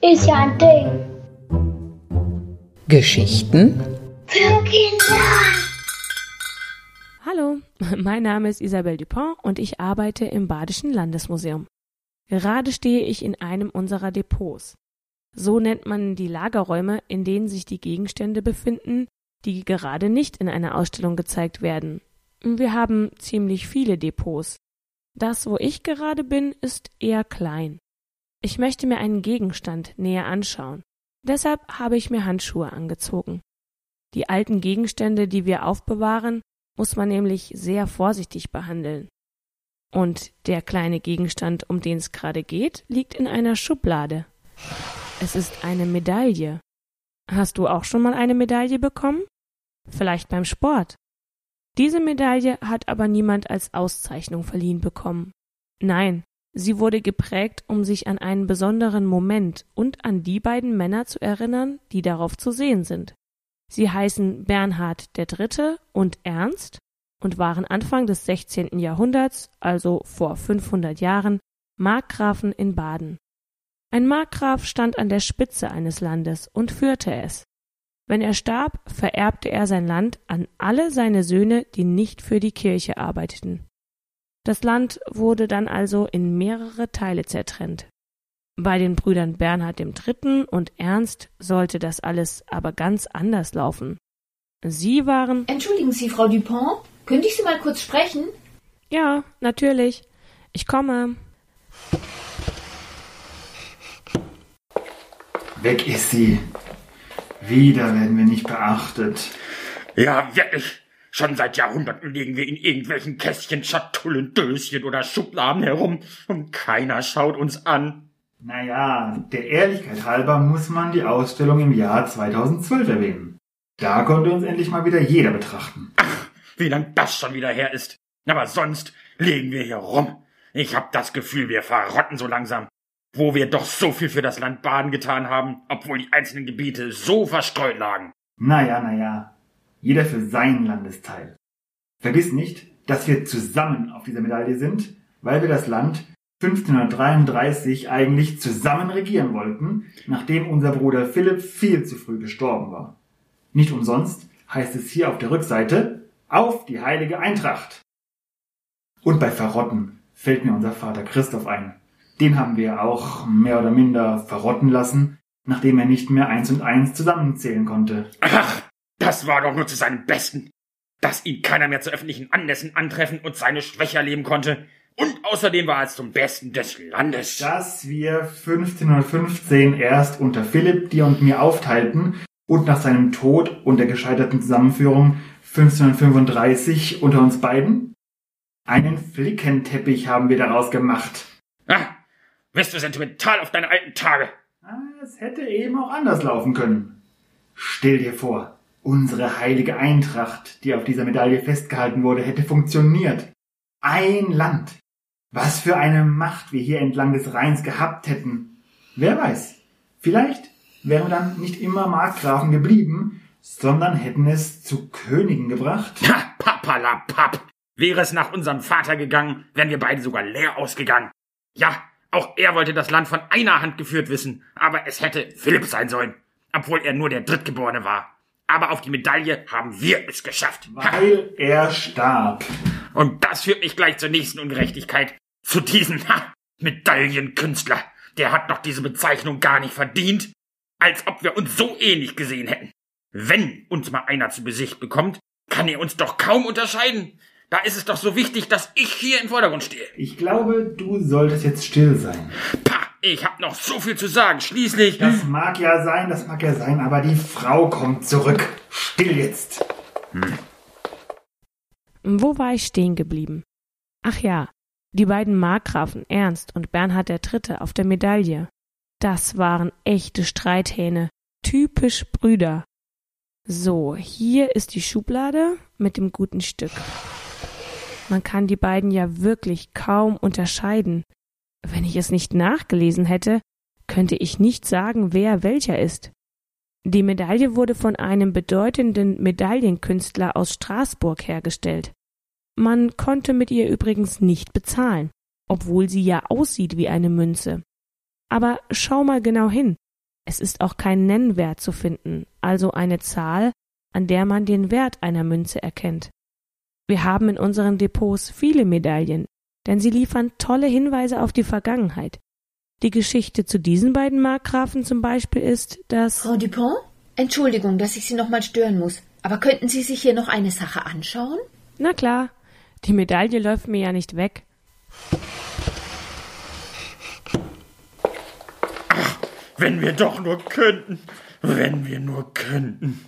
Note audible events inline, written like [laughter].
Ist ja ein Ding. Geschichten Für Kinder. Hallo, [laughs] mein Name ist Isabelle Dupont und ich arbeite im Badischen Landesmuseum. Gerade stehe ich in einem unserer Depots. So nennt man die Lagerräume, in denen sich die Gegenstände befinden, die gerade nicht in einer Ausstellung gezeigt werden. Wir haben ziemlich viele Depots. Das, wo ich gerade bin, ist eher klein. Ich möchte mir einen Gegenstand näher anschauen. Deshalb habe ich mir Handschuhe angezogen. Die alten Gegenstände, die wir aufbewahren, muss man nämlich sehr vorsichtig behandeln. Und der kleine Gegenstand, um den es gerade geht, liegt in einer Schublade. Es ist eine Medaille. Hast du auch schon mal eine Medaille bekommen? Vielleicht beim Sport. Diese Medaille hat aber niemand als Auszeichnung verliehen bekommen. Nein, sie wurde geprägt, um sich an einen besonderen Moment und an die beiden Männer zu erinnern, die darauf zu sehen sind. Sie heißen Bernhard III. und Ernst und waren Anfang des 16. Jahrhunderts, also vor 500 Jahren, Markgrafen in Baden. Ein Markgraf stand an der Spitze eines Landes und führte es. Wenn er starb, vererbte er sein Land an alle seine Söhne, die nicht für die Kirche arbeiteten. Das Land wurde dann also in mehrere Teile zertrennt. Bei den Brüdern Bernhard III. und Ernst sollte das alles aber ganz anders laufen. Sie waren Entschuldigen Sie, Frau Dupont, könnte ich Sie mal kurz sprechen? Ja, natürlich. Ich komme. Weg ist sie. Wieder werden wir nicht beachtet. Ja, wirklich. Schon seit Jahrhunderten liegen wir in irgendwelchen Kästchen, Schatullen, Döschen oder Schubladen herum und keiner schaut uns an. Naja, der Ehrlichkeit halber muss man die Ausstellung im Jahr 2012 erwähnen. Da konnte uns endlich mal wieder jeder betrachten. Wie lang das schon wieder her ist. Aber sonst liegen wir hier rum. Ich hab das Gefühl, wir verrotten so langsam. Wo wir doch so viel für das Land Baden getan haben, obwohl die einzelnen Gebiete so verstreut lagen. Naja, naja. Jeder für seinen Landesteil. Vergiss nicht, dass wir zusammen auf dieser Medaille sind, weil wir das Land 1533 eigentlich zusammen regieren wollten, nachdem unser Bruder Philipp viel zu früh gestorben war. Nicht umsonst heißt es hier auf der Rückseite auf die heilige Eintracht. Und bei Verrotten fällt mir unser Vater Christoph ein. Den haben wir auch mehr oder minder verrotten lassen, nachdem er nicht mehr eins und eins zusammenzählen konnte. Ach, das war doch nur zu seinem Besten. Dass ihn keiner mehr zu öffentlichen Anlässen antreffen und seine Schwäche erleben konnte. Und außerdem war es zum Besten des Landes. Dass wir 1515 erst unter Philipp dir und mir aufteilten und nach seinem Tod und der gescheiterten Zusammenführung 1535 unter uns beiden? Einen Flickenteppich haben wir daraus gemacht. Bist du sentimental auf deine alten Tage? Ah, Es hätte eben auch anders laufen können. Stell dir vor, unsere heilige Eintracht, die auf dieser Medaille festgehalten wurde, hätte funktioniert. Ein Land. Was für eine Macht wir hier entlang des Rheins gehabt hätten. Wer weiß, vielleicht wären wir dann nicht immer Markgrafen geblieben, sondern hätten es zu Königen gebracht. Ha, papalapap. Wäre es nach unserem Vater gegangen, wären wir beide sogar leer ausgegangen. Ja, auch er wollte das Land von einer Hand geführt wissen, aber es hätte Philipp sein sollen, obwohl er nur der Drittgeborene war. Aber auf die Medaille haben wir es geschafft. Ha. Weil er starb. Und das führt mich gleich zur nächsten Ungerechtigkeit. Zu diesem ha, Medaillenkünstler. Der hat doch diese Bezeichnung gar nicht verdient. Als ob wir uns so ähnlich gesehen hätten. Wenn uns mal einer zu Besicht bekommt, kann er uns doch kaum unterscheiden. Da ist es doch so wichtig, dass ich hier im Vordergrund stehe. Ich glaube, du solltest jetzt still sein. Pah, ich hab noch so viel zu sagen. Schließlich. Das mag ja sein, das mag ja sein, aber die Frau kommt zurück. Still jetzt. Wo war ich stehen geblieben? Ach ja, die beiden Markgrafen Ernst und Bernhard III. auf der Medaille. Das waren echte Streithähne, typisch Brüder. So, hier ist die Schublade mit dem guten Stück. Man kann die beiden ja wirklich kaum unterscheiden. Wenn ich es nicht nachgelesen hätte, könnte ich nicht sagen, wer welcher ist. Die Medaille wurde von einem bedeutenden Medaillenkünstler aus Straßburg hergestellt. Man konnte mit ihr übrigens nicht bezahlen, obwohl sie ja aussieht wie eine Münze. Aber schau mal genau hin. Es ist auch kein Nennwert zu finden, also eine Zahl, an der man den Wert einer Münze erkennt. Wir haben in unseren Depots viele Medaillen, denn sie liefern tolle Hinweise auf die Vergangenheit. Die Geschichte zu diesen beiden Markgrafen zum Beispiel ist, dass Frau Dupont? Entschuldigung, dass ich Sie nochmal stören muss. Aber könnten Sie sich hier noch eine Sache anschauen? Na klar, die Medaille läuft mir ja nicht weg. Wenn wir doch nur könnten. Wenn wir nur könnten.